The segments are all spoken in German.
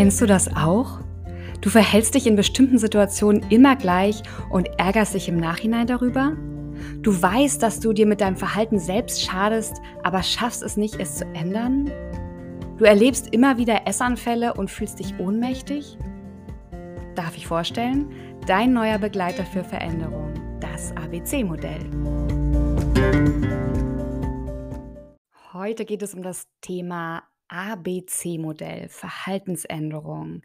Kennst du das auch? Du verhältst dich in bestimmten Situationen immer gleich und ärgerst dich im Nachhinein darüber? Du weißt, dass du dir mit deinem Verhalten selbst schadest, aber schaffst es nicht, es zu ändern? Du erlebst immer wieder Essanfälle und fühlst dich ohnmächtig? Darf ich vorstellen? Dein neuer Begleiter für Veränderung, das ABC-Modell. Heute geht es um das Thema ABC-Modell, Verhaltensänderung.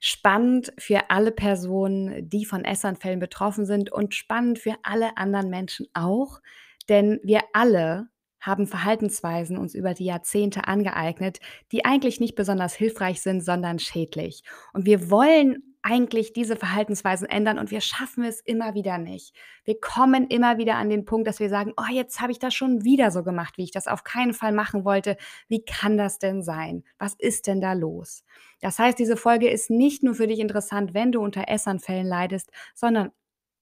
Spannend für alle Personen, die von Essanfällen betroffen sind und spannend für alle anderen Menschen auch, denn wir alle haben Verhaltensweisen uns über die Jahrzehnte angeeignet, die eigentlich nicht besonders hilfreich sind, sondern schädlich. Und wir wollen eigentlich diese Verhaltensweisen ändern und wir schaffen es immer wieder nicht. Wir kommen immer wieder an den Punkt, dass wir sagen, oh, jetzt habe ich das schon wieder so gemacht, wie ich das auf keinen Fall machen wollte. Wie kann das denn sein? Was ist denn da los? Das heißt, diese Folge ist nicht nur für dich interessant, wenn du unter Essanfällen leidest, sondern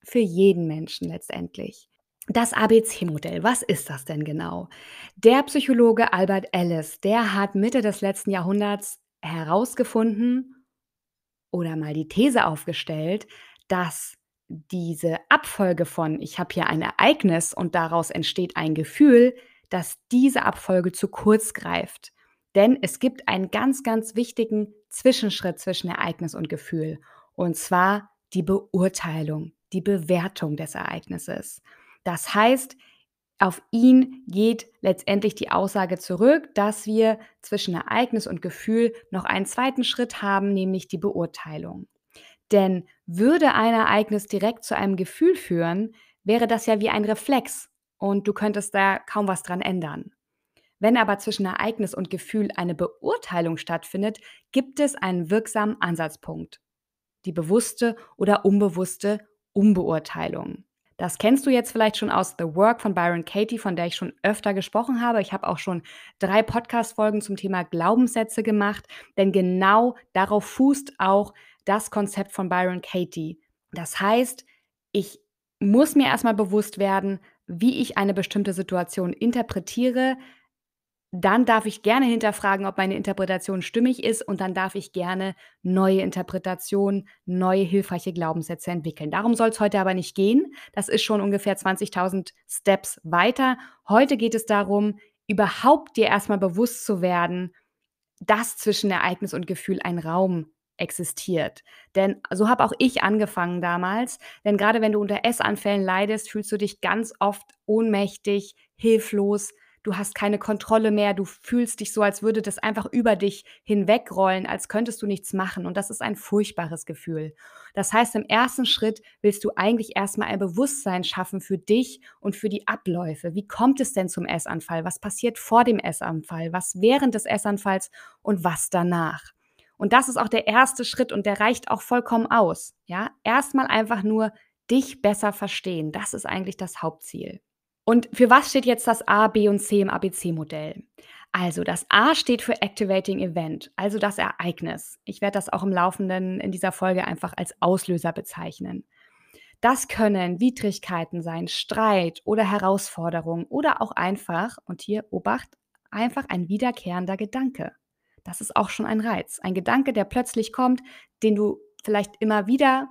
für jeden Menschen letztendlich. Das ABC-Modell, was ist das denn genau? Der Psychologe Albert Ellis, der hat Mitte des letzten Jahrhunderts herausgefunden oder mal die These aufgestellt, dass diese Abfolge von ich habe hier ein Ereignis und daraus entsteht ein Gefühl, dass diese Abfolge zu kurz greift. Denn es gibt einen ganz, ganz wichtigen Zwischenschritt zwischen Ereignis und Gefühl. Und zwar die Beurteilung, die Bewertung des Ereignisses. Das heißt, auf ihn geht letztendlich die Aussage zurück, dass wir zwischen Ereignis und Gefühl noch einen zweiten Schritt haben, nämlich die Beurteilung. Denn würde ein Ereignis direkt zu einem Gefühl führen, wäre das ja wie ein Reflex und du könntest da kaum was dran ändern. Wenn aber zwischen Ereignis und Gefühl eine Beurteilung stattfindet, gibt es einen wirksamen Ansatzpunkt. Die bewusste oder unbewusste Umbeurteilung. Das kennst du jetzt vielleicht schon aus The Work von Byron Katie, von der ich schon öfter gesprochen habe. Ich habe auch schon drei Podcast-Folgen zum Thema Glaubenssätze gemacht, denn genau darauf fußt auch das Konzept von Byron Katie. Das heißt, ich muss mir erstmal bewusst werden, wie ich eine bestimmte Situation interpretiere, dann darf ich gerne hinterfragen, ob meine Interpretation stimmig ist und dann darf ich gerne neue Interpretationen, neue hilfreiche Glaubenssätze entwickeln. Darum soll es heute aber nicht gehen. Das ist schon ungefähr 20.000 Steps weiter. Heute geht es darum, überhaupt dir erstmal bewusst zu werden, dass zwischen Ereignis und Gefühl ein Raum existiert. Denn so habe auch ich angefangen damals. Denn gerade wenn du unter Essanfällen leidest, fühlst du dich ganz oft ohnmächtig, hilflos, du hast keine Kontrolle mehr, du fühlst dich so, als würde das einfach über dich hinwegrollen, als könntest du nichts machen. Und das ist ein furchtbares Gefühl. Das heißt, im ersten Schritt willst du eigentlich erstmal ein Bewusstsein schaffen für dich und für die Abläufe. Wie kommt es denn zum Essanfall? Was passiert vor dem Essanfall? Was während des Essanfalls und was danach? Und das ist auch der erste Schritt und der reicht auch vollkommen aus. Ja, erstmal einfach nur dich besser verstehen. Das ist eigentlich das Hauptziel. Und für was steht jetzt das A, B und C im ABC-Modell? Also das A steht für Activating Event, also das Ereignis. Ich werde das auch im Laufenden in dieser Folge einfach als Auslöser bezeichnen. Das können Widrigkeiten sein, Streit oder Herausforderungen oder auch einfach, und hier Obacht, einfach ein wiederkehrender Gedanke. Das ist auch schon ein Reiz. Ein Gedanke, der plötzlich kommt, den du vielleicht immer wieder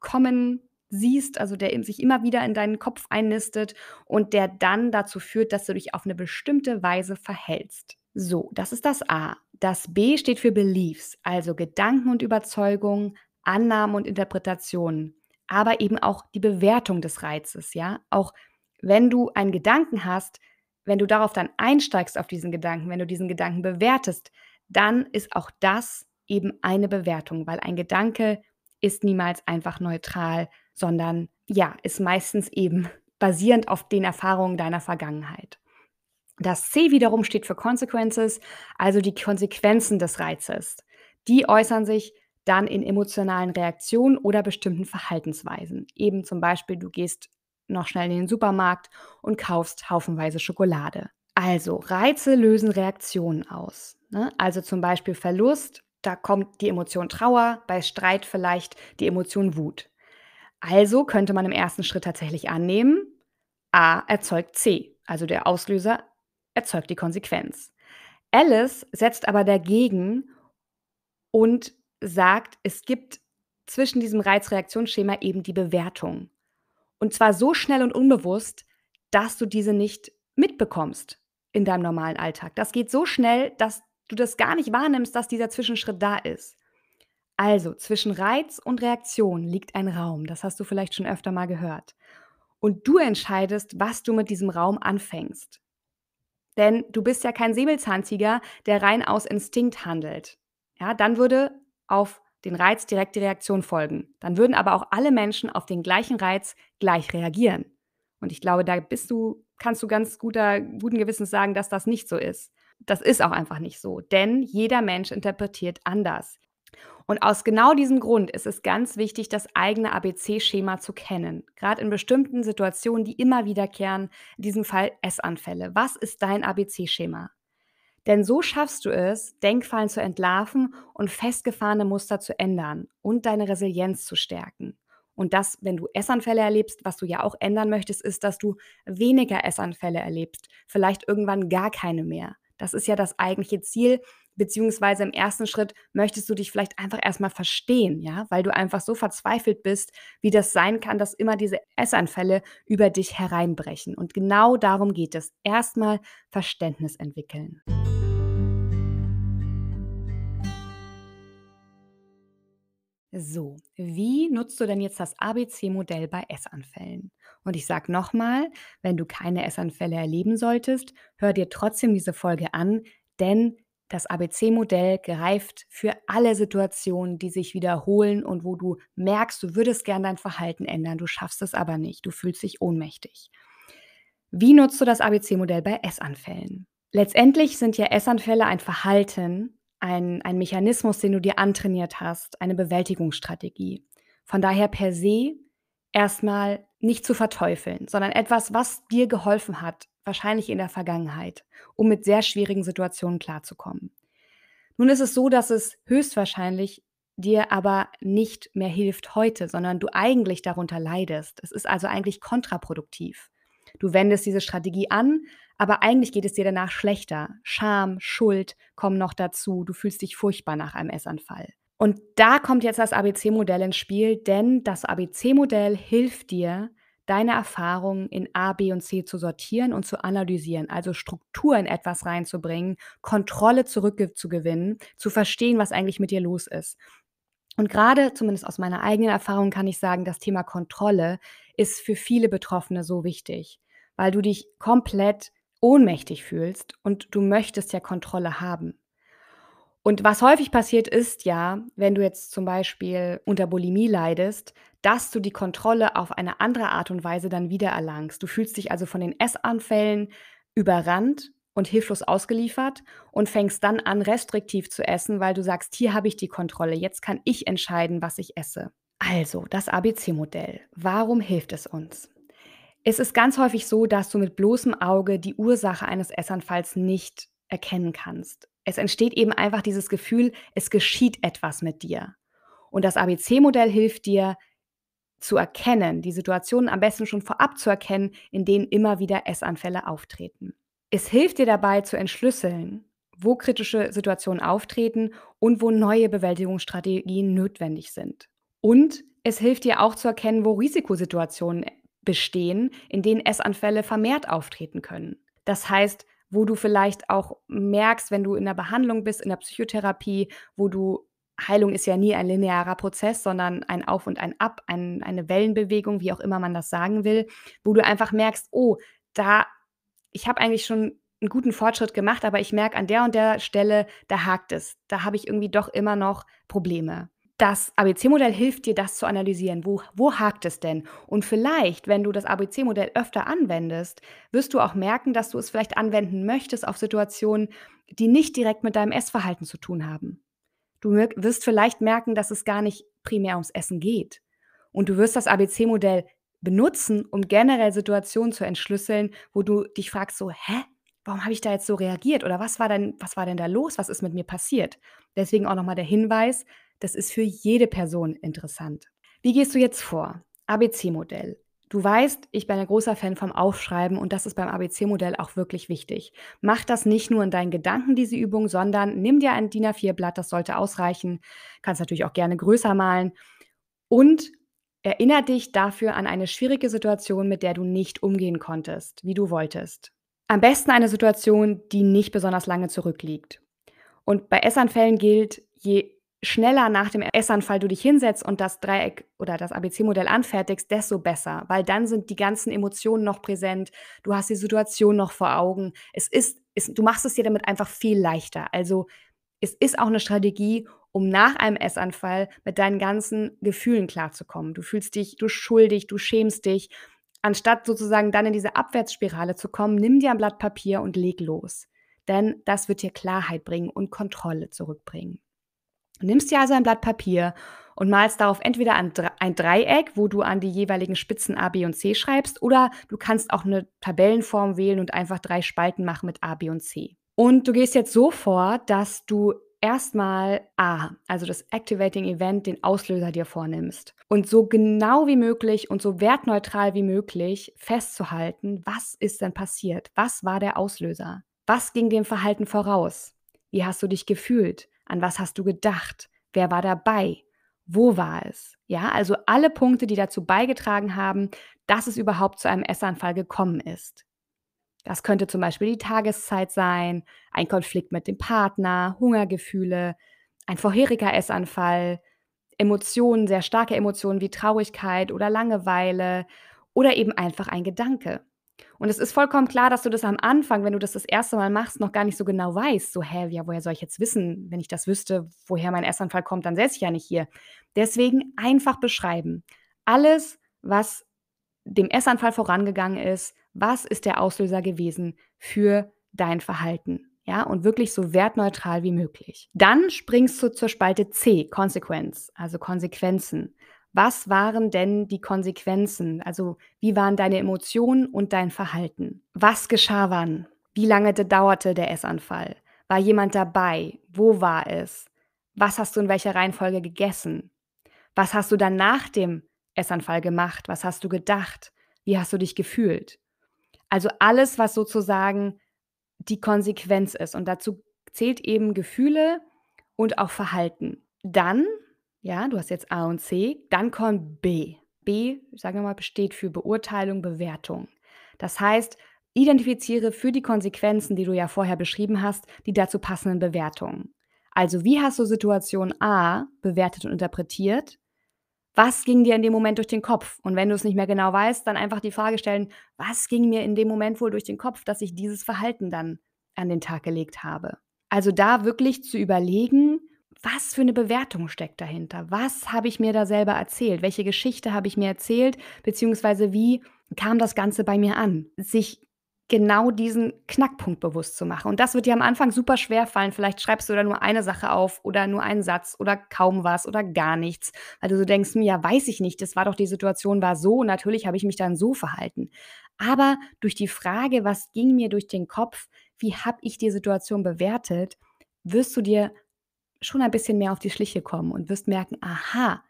kommen siehst, also der sich immer wieder in deinen Kopf einnistet und der dann dazu führt, dass du dich auf eine bestimmte Weise verhältst. So, das ist das A. Das B steht für Beliefs, also Gedanken und Überzeugungen, Annahmen und Interpretationen, aber eben auch die Bewertung des Reizes, ja? Auch wenn du einen Gedanken hast, wenn du darauf dann einsteigst auf diesen Gedanken, wenn du diesen Gedanken bewertest, dann ist auch das eben eine Bewertung, weil ein Gedanke ist niemals einfach neutral, sondern ja, ist meistens eben basierend auf den Erfahrungen deiner Vergangenheit. Das C wiederum steht für Consequences, also die Konsequenzen des Reizes. Die äußern sich dann in emotionalen Reaktionen oder bestimmten Verhaltensweisen. Eben zum Beispiel, du gehst noch schnell in den Supermarkt und kaufst haufenweise Schokolade. Also Reize lösen Reaktionen aus. Ne? Also zum Beispiel Verlust, da kommt die Emotion Trauer, bei Streit vielleicht die Emotion Wut. Also könnte man im ersten Schritt tatsächlich annehmen, A erzeugt C, also der Auslöser erzeugt die Konsequenz. Alice setzt aber dagegen und sagt, es gibt zwischen diesem Reizreaktionsschema eben die Bewertung. Und zwar so schnell und unbewusst, dass du diese nicht mitbekommst in deinem normalen Alltag. Das geht so schnell, dass du das gar nicht wahrnimmst, dass dieser Zwischenschritt da ist. Also, zwischen Reiz und Reaktion liegt ein Raum. Das hast du vielleicht schon öfter mal gehört. Und du entscheidest, was du mit diesem Raum anfängst. Denn du bist ja kein Säbelzahntiger, der rein aus Instinkt handelt. Ja, dann würde auf den Reiz direkt die Reaktion folgen. Dann würden aber auch alle Menschen auf den gleichen Reiz gleich reagieren. Und ich glaube, da bist du, kannst du ganz guter, guten Gewissens sagen, dass das nicht so ist. Das ist auch einfach nicht so, denn jeder Mensch interpretiert anders. Und aus genau diesem Grund ist es ganz wichtig, das eigene ABC-Schema zu kennen. Gerade in bestimmten Situationen, die immer wiederkehren, in diesem Fall Essanfälle. Was ist dein ABC-Schema? Denn so schaffst du es, Denkfallen zu entlarven und festgefahrene Muster zu ändern und deine Resilienz zu stärken. Und das, wenn du Essanfälle erlebst, was du ja auch ändern möchtest, ist, dass du weniger Essanfälle erlebst, vielleicht irgendwann gar keine mehr. Das ist ja das eigentliche Ziel, beziehungsweise im ersten Schritt möchtest du dich vielleicht einfach erstmal verstehen, ja, weil du einfach so verzweifelt bist, wie das sein kann, dass immer diese Essanfälle über dich hereinbrechen. Und genau darum geht es. Erstmal Verständnis entwickeln. So, wie nutzt du denn jetzt das ABC-Modell bei Essanfällen? Und ich sage nochmal, wenn du keine Essanfälle erleben solltest, hör dir trotzdem diese Folge an, denn das ABC-Modell greift für alle Situationen, die sich wiederholen und wo du merkst, du würdest gern dein Verhalten ändern, du schaffst es aber nicht, du fühlst dich ohnmächtig. Wie nutzt du das ABC-Modell bei Essanfällen? Letztendlich sind ja Essanfälle ein Verhalten, ein, ein Mechanismus, den du dir antrainiert hast, eine Bewältigungsstrategie. Von daher per se erstmal nicht zu verteufeln, sondern etwas, was dir geholfen hat, wahrscheinlich in der Vergangenheit, um mit sehr schwierigen Situationen klarzukommen. Nun ist es so, dass es höchstwahrscheinlich dir aber nicht mehr hilft heute, sondern du eigentlich darunter leidest. Es ist also eigentlich kontraproduktiv. Du wendest diese Strategie an, aber eigentlich geht es dir danach schlechter. Scham, Schuld kommen noch dazu. Du fühlst dich furchtbar nach einem Essanfall. Und da kommt jetzt das ABC-Modell ins Spiel, denn das ABC-Modell hilft dir, deine Erfahrungen in A, B und C zu sortieren und zu analysieren, also Struktur in etwas reinzubringen, Kontrolle zurückzugewinnen, zu verstehen, was eigentlich mit dir los ist. Und gerade, zumindest aus meiner eigenen Erfahrung, kann ich sagen, das Thema Kontrolle ist für viele Betroffene so wichtig, weil du dich komplett ohnmächtig fühlst und du möchtest ja Kontrolle haben. Und was häufig passiert ist ja, wenn du jetzt zum Beispiel unter Bulimie leidest, dass du die Kontrolle auf eine andere Art und Weise dann wiedererlangst. Du fühlst dich also von den Essanfällen überrannt und hilflos ausgeliefert und fängst dann an, restriktiv zu essen, weil du sagst, hier habe ich die Kontrolle, jetzt kann ich entscheiden, was ich esse. Also, das ABC-Modell. Warum hilft es uns? Es ist ganz häufig so, dass du mit bloßem Auge die Ursache eines Essanfalls nicht erkennen kannst. Es entsteht eben einfach dieses Gefühl, es geschieht etwas mit dir. Und das ABC-Modell hilft dir zu erkennen, die Situationen am besten schon vorab zu erkennen, in denen immer wieder Essanfälle auftreten. Es hilft dir dabei zu entschlüsseln, wo kritische Situationen auftreten und wo neue Bewältigungsstrategien notwendig sind. Und es hilft dir auch zu erkennen, wo Risikosituationen bestehen, in denen Essanfälle vermehrt auftreten können. Das heißt, wo du vielleicht auch merkst, wenn du in der Behandlung bist, in der Psychotherapie, wo du Heilung ist ja nie ein linearer Prozess, sondern ein Auf und ein Ab, ein, eine Wellenbewegung, wie auch immer man das sagen will, wo du einfach merkst, oh, da, ich habe eigentlich schon einen guten Fortschritt gemacht, aber ich merke an der und der Stelle, da hakt es. Da habe ich irgendwie doch immer noch Probleme das ABC-Modell hilft dir, das zu analysieren. Wo, wo hakt es denn? Und vielleicht, wenn du das ABC-Modell öfter anwendest, wirst du auch merken, dass du es vielleicht anwenden möchtest auf Situationen, die nicht direkt mit deinem Essverhalten zu tun haben. Du wirst vielleicht merken, dass es gar nicht primär ums Essen geht. Und du wirst das ABC-Modell benutzen, um generell Situationen zu entschlüsseln, wo du dich fragst so, hä? Warum habe ich da jetzt so reagiert? Oder was war denn, was war denn da los? Was ist mit mir passiert? Deswegen auch nochmal der Hinweis, das ist für jede Person interessant. Wie gehst du jetzt vor? ABC-Modell. Du weißt, ich bin ein großer Fan vom Aufschreiben und das ist beim ABC-Modell auch wirklich wichtig. Mach das nicht nur in deinen Gedanken, diese Übung, sondern nimm dir ein DIN A4-Blatt, das sollte ausreichen. Kannst natürlich auch gerne größer malen. Und erinnere dich dafür an eine schwierige Situation, mit der du nicht umgehen konntest, wie du wolltest. Am besten eine Situation, die nicht besonders lange zurückliegt. Und bei Essanfällen gilt, je schneller nach dem Essanfall du dich hinsetzt und das Dreieck oder das ABC-Modell anfertigst, desto besser, weil dann sind die ganzen Emotionen noch präsent, du hast die Situation noch vor Augen. Es ist, es, du machst es dir damit einfach viel leichter. Also es ist auch eine Strategie, um nach einem Essanfall mit deinen ganzen Gefühlen klarzukommen. Du fühlst dich, du schuldig, du schämst dich. Anstatt sozusagen dann in diese Abwärtsspirale zu kommen, nimm dir ein Blatt Papier und leg los. Denn das wird dir Klarheit bringen und Kontrolle zurückbringen. Du nimmst dir also ein Blatt Papier und malst darauf entweder ein Dreieck, wo du an die jeweiligen Spitzen A, B und C schreibst, oder du kannst auch eine Tabellenform wählen und einfach drei Spalten machen mit A, B und C. Und du gehst jetzt so vor, dass du erstmal A, also das Activating Event, den Auslöser dir vornimmst. Und so genau wie möglich und so wertneutral wie möglich festzuhalten, was ist denn passiert? Was war der Auslöser? Was ging dem Verhalten voraus? Wie hast du dich gefühlt? An was hast du gedacht? Wer war dabei? Wo war es? Ja, also alle Punkte, die dazu beigetragen haben, dass es überhaupt zu einem Essanfall gekommen ist. Das könnte zum Beispiel die Tageszeit sein, ein Konflikt mit dem Partner, Hungergefühle, ein vorheriger Essanfall, Emotionen, sehr starke Emotionen wie Traurigkeit oder Langeweile oder eben einfach ein Gedanke. Und es ist vollkommen klar, dass du das am Anfang, wenn du das das erste Mal machst, noch gar nicht so genau weißt. So, hä, ja, woher soll ich jetzt wissen? Wenn ich das wüsste, woher mein Essanfall kommt, dann säße ich ja nicht hier. Deswegen einfach beschreiben. Alles, was dem Essanfall vorangegangen ist, was ist der Auslöser gewesen für dein Verhalten? Ja, und wirklich so wertneutral wie möglich. Dann springst du zur Spalte C, Consequence, also Konsequenzen. Was waren denn die Konsequenzen? Also wie waren deine Emotionen und dein Verhalten? Was geschah wann? Wie lange dauerte der Essanfall? War jemand dabei? Wo war es? Was hast du in welcher Reihenfolge gegessen? Was hast du dann nach dem Essanfall gemacht? Was hast du gedacht? Wie hast du dich gefühlt? Also alles, was sozusagen die Konsequenz ist. Und dazu zählt eben Gefühle und auch Verhalten. Dann ja, du hast jetzt A und C, dann kommt B. B, sagen wir mal, besteht für Beurteilung, Bewertung. Das heißt, identifiziere für die Konsequenzen, die du ja vorher beschrieben hast, die dazu passenden Bewertungen. Also, wie hast du Situation A bewertet und interpretiert? Was ging dir in dem Moment durch den Kopf? Und wenn du es nicht mehr genau weißt, dann einfach die Frage stellen, was ging mir in dem Moment wohl durch den Kopf, dass ich dieses Verhalten dann an den Tag gelegt habe? Also da wirklich zu überlegen, was für eine Bewertung steckt dahinter? Was habe ich mir da selber erzählt? Welche Geschichte habe ich mir erzählt? Beziehungsweise wie kam das Ganze bei mir an? Sich genau diesen Knackpunkt bewusst zu machen. Und das wird dir am Anfang super schwer fallen. Vielleicht schreibst du da nur eine Sache auf oder nur einen Satz oder kaum was oder gar nichts, weil du so denkst, hm, ja, weiß ich nicht, das war doch die Situation war so, natürlich habe ich mich dann so verhalten. Aber durch die Frage, was ging mir durch den Kopf, wie habe ich die Situation bewertet, wirst du dir schon ein bisschen mehr auf die Schliche kommen und wirst merken, aha,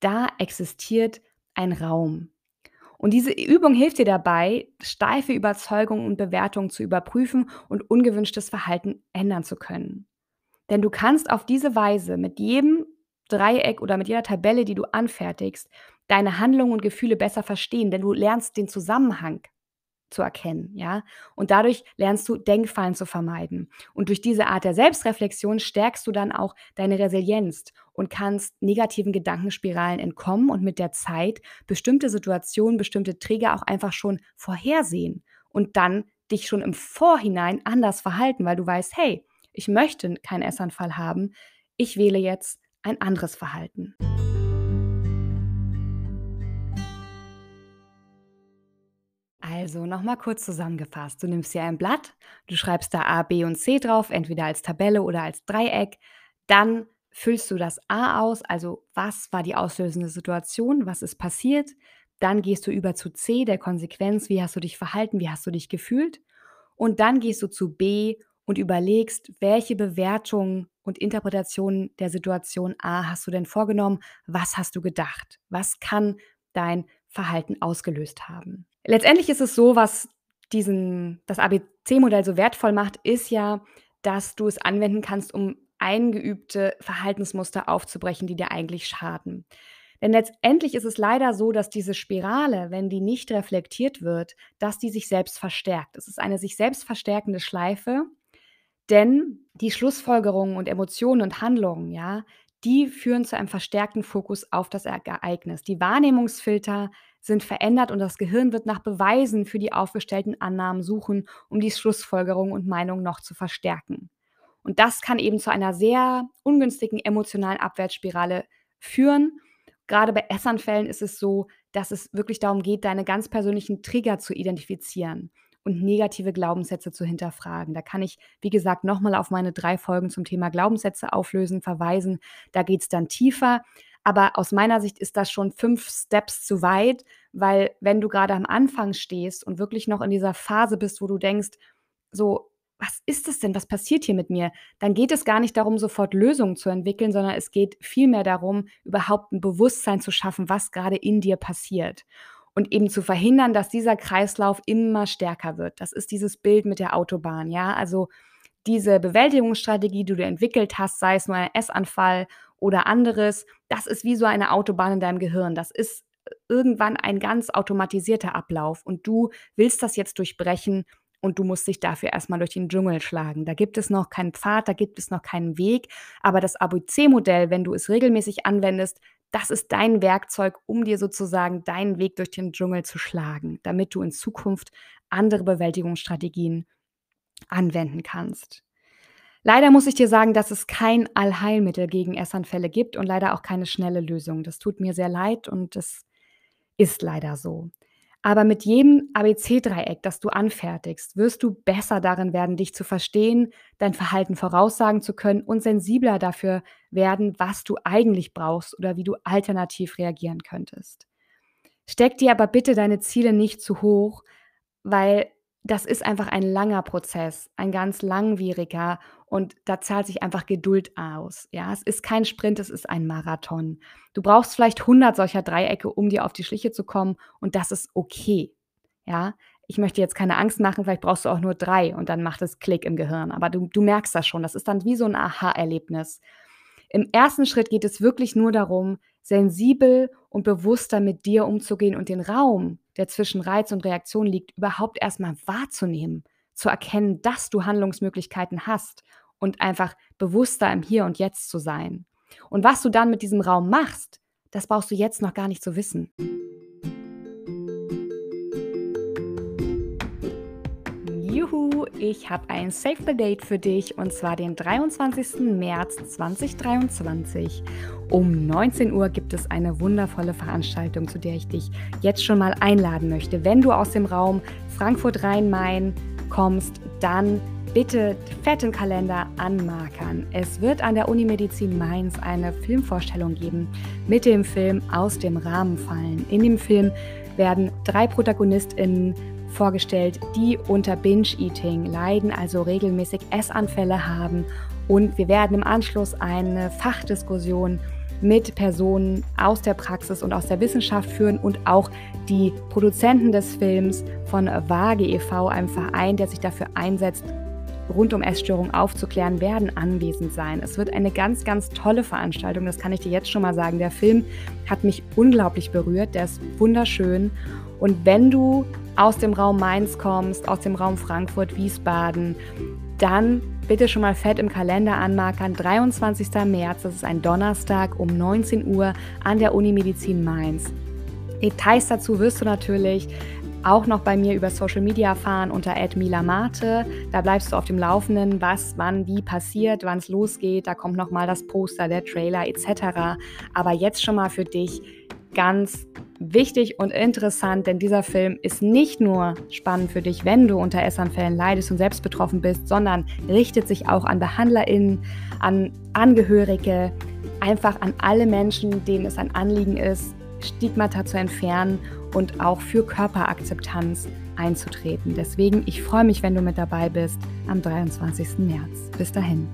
da existiert ein Raum. Und diese Übung hilft dir dabei, steife Überzeugungen und Bewertungen zu überprüfen und ungewünschtes Verhalten ändern zu können. Denn du kannst auf diese Weise mit jedem Dreieck oder mit jeder Tabelle, die du anfertigst, deine Handlungen und Gefühle besser verstehen, denn du lernst den Zusammenhang zu erkennen, ja? Und dadurch lernst du Denkfallen zu vermeiden. Und durch diese Art der Selbstreflexion stärkst du dann auch deine Resilienz und kannst negativen Gedankenspiralen entkommen und mit der Zeit bestimmte Situationen, bestimmte Träger auch einfach schon vorhersehen und dann dich schon im Vorhinein anders verhalten, weil du weißt, hey, ich möchte keinen Essanfall haben, ich wähle jetzt ein anderes Verhalten. Also nochmal kurz zusammengefasst. Du nimmst dir ein Blatt, du schreibst da A, B und C drauf, entweder als Tabelle oder als Dreieck. Dann füllst du das A aus, also was war die auslösende Situation, was ist passiert. Dann gehst du über zu C, der Konsequenz, wie hast du dich verhalten, wie hast du dich gefühlt. Und dann gehst du zu B und überlegst, welche Bewertungen und Interpretationen der Situation A hast du denn vorgenommen, was hast du gedacht, was kann dein Verhalten ausgelöst haben. Letztendlich ist es so, was diesen, das ABC-Modell so wertvoll macht, ist ja, dass du es anwenden kannst, um eingeübte Verhaltensmuster aufzubrechen, die dir eigentlich schaden. Denn letztendlich ist es leider so, dass diese Spirale, wenn die nicht reflektiert wird, dass die sich selbst verstärkt. Es ist eine sich selbst verstärkende Schleife, denn die Schlussfolgerungen und Emotionen und Handlungen, ja, die führen zu einem verstärkten Fokus auf das Ereignis. Die Wahrnehmungsfilter sind verändert und das Gehirn wird nach Beweisen für die aufgestellten Annahmen suchen, um die Schlussfolgerungen und Meinungen noch zu verstärken. Und das kann eben zu einer sehr ungünstigen emotionalen Abwärtsspirale führen. Gerade bei Essanfällen ist es so, dass es wirklich darum geht, deine ganz persönlichen Trigger zu identifizieren und negative Glaubenssätze zu hinterfragen. Da kann ich, wie gesagt, nochmal auf meine drei Folgen zum Thema Glaubenssätze auflösen, verweisen. Da geht es dann tiefer. Aber aus meiner Sicht ist das schon fünf Steps zu weit, weil wenn du gerade am Anfang stehst und wirklich noch in dieser Phase bist, wo du denkst, so, was ist das denn? Was passiert hier mit mir? Dann geht es gar nicht darum, sofort Lösungen zu entwickeln, sondern es geht vielmehr darum, überhaupt ein Bewusstsein zu schaffen, was gerade in dir passiert. Und eben zu verhindern, dass dieser Kreislauf immer stärker wird. Das ist dieses Bild mit der Autobahn, ja. Also diese Bewältigungsstrategie, die du entwickelt hast, sei es nur ein Essanfall oder anderes, das ist wie so eine Autobahn in deinem Gehirn. Das ist irgendwann ein ganz automatisierter Ablauf und du willst das jetzt durchbrechen und du musst dich dafür erstmal durch den Dschungel schlagen. Da gibt es noch keinen Pfad, da gibt es noch keinen Weg, aber das ABC-Modell, wenn du es regelmäßig anwendest, das ist dein Werkzeug, um dir sozusagen deinen Weg durch den Dschungel zu schlagen, damit du in Zukunft andere Bewältigungsstrategien anwenden kannst. Leider muss ich dir sagen, dass es kein Allheilmittel gegen Essanfälle gibt und leider auch keine schnelle Lösung. Das tut mir sehr leid und das ist leider so. Aber mit jedem ABC-Dreieck, das du anfertigst, wirst du besser darin werden, dich zu verstehen, dein Verhalten voraussagen zu können und sensibler dafür werden, was du eigentlich brauchst oder wie du alternativ reagieren könntest. Steck dir aber bitte deine Ziele nicht zu hoch, weil das ist einfach ein langer Prozess, ein ganz langwieriger und da zahlt sich einfach Geduld aus. Ja, es ist kein Sprint, es ist ein Marathon. Du brauchst vielleicht 100 solcher Dreiecke, um dir auf die Schliche zu kommen und das ist okay. Ja, ich möchte jetzt keine Angst machen, vielleicht brauchst du auch nur drei und dann macht es Klick im Gehirn. Aber du, du merkst das schon, das ist dann wie so ein Aha-Erlebnis. Im ersten Schritt geht es wirklich nur darum, sensibel und bewusster mit dir umzugehen und den Raum, der zwischen Reiz und Reaktion liegt, überhaupt erstmal wahrzunehmen, zu erkennen, dass du Handlungsmöglichkeiten hast und einfach bewusster im Hier und Jetzt zu sein. Und was du dann mit diesem Raum machst, das brauchst du jetzt noch gar nicht zu wissen. Juhu, ich habe ein Save the Date für dich und zwar den 23. März 2023. Um 19 Uhr gibt es eine wundervolle Veranstaltung, zu der ich dich jetzt schon mal einladen möchte. Wenn du aus dem Raum Frankfurt-Rhein-Main kommst, dann bitte fetten Kalender anmarkern. Es wird an der Unimedizin Mainz eine Filmvorstellung geben mit dem Film Aus dem Rahmen fallen. In dem Film werden drei ProtagonistInnen vorgestellt, die unter Binge-Eating leiden, also regelmäßig Essanfälle haben. Und wir werden im Anschluss eine Fachdiskussion mit Personen aus der Praxis und aus der Wissenschaft führen und auch die Produzenten des Films von Waage e.V., einem Verein, der sich dafür einsetzt, rund um Essstörungen aufzuklären, werden anwesend sein. Es wird eine ganz, ganz tolle Veranstaltung, das kann ich dir jetzt schon mal sagen. Der Film hat mich unglaublich berührt, der ist wunderschön. Und wenn du aus dem Raum Mainz kommst, aus dem Raum Frankfurt, Wiesbaden, dann bitte schon mal fett im Kalender anmarkern. 23. März, das ist ein Donnerstag um 19 Uhr an der Unimedizin Mainz. Details dazu wirst du natürlich auch noch bei mir über Social Media erfahren unter @milamate. Da bleibst du auf dem Laufenden, was, wann, wie passiert, wann es losgeht. Da kommt noch mal das Poster, der Trailer etc. Aber jetzt schon mal für dich ganz wichtig und interessant, denn dieser Film ist nicht nur spannend für dich, wenn du unter Essanfällen leidest und selbst betroffen bist, sondern richtet sich auch an BehandlerInnen, an Angehörige, einfach an alle Menschen, denen es ein Anliegen ist, Stigmata zu entfernen und auch für Körperakzeptanz einzutreten. Deswegen, ich freue mich, wenn du mit dabei bist am 23. März. Bis dahin.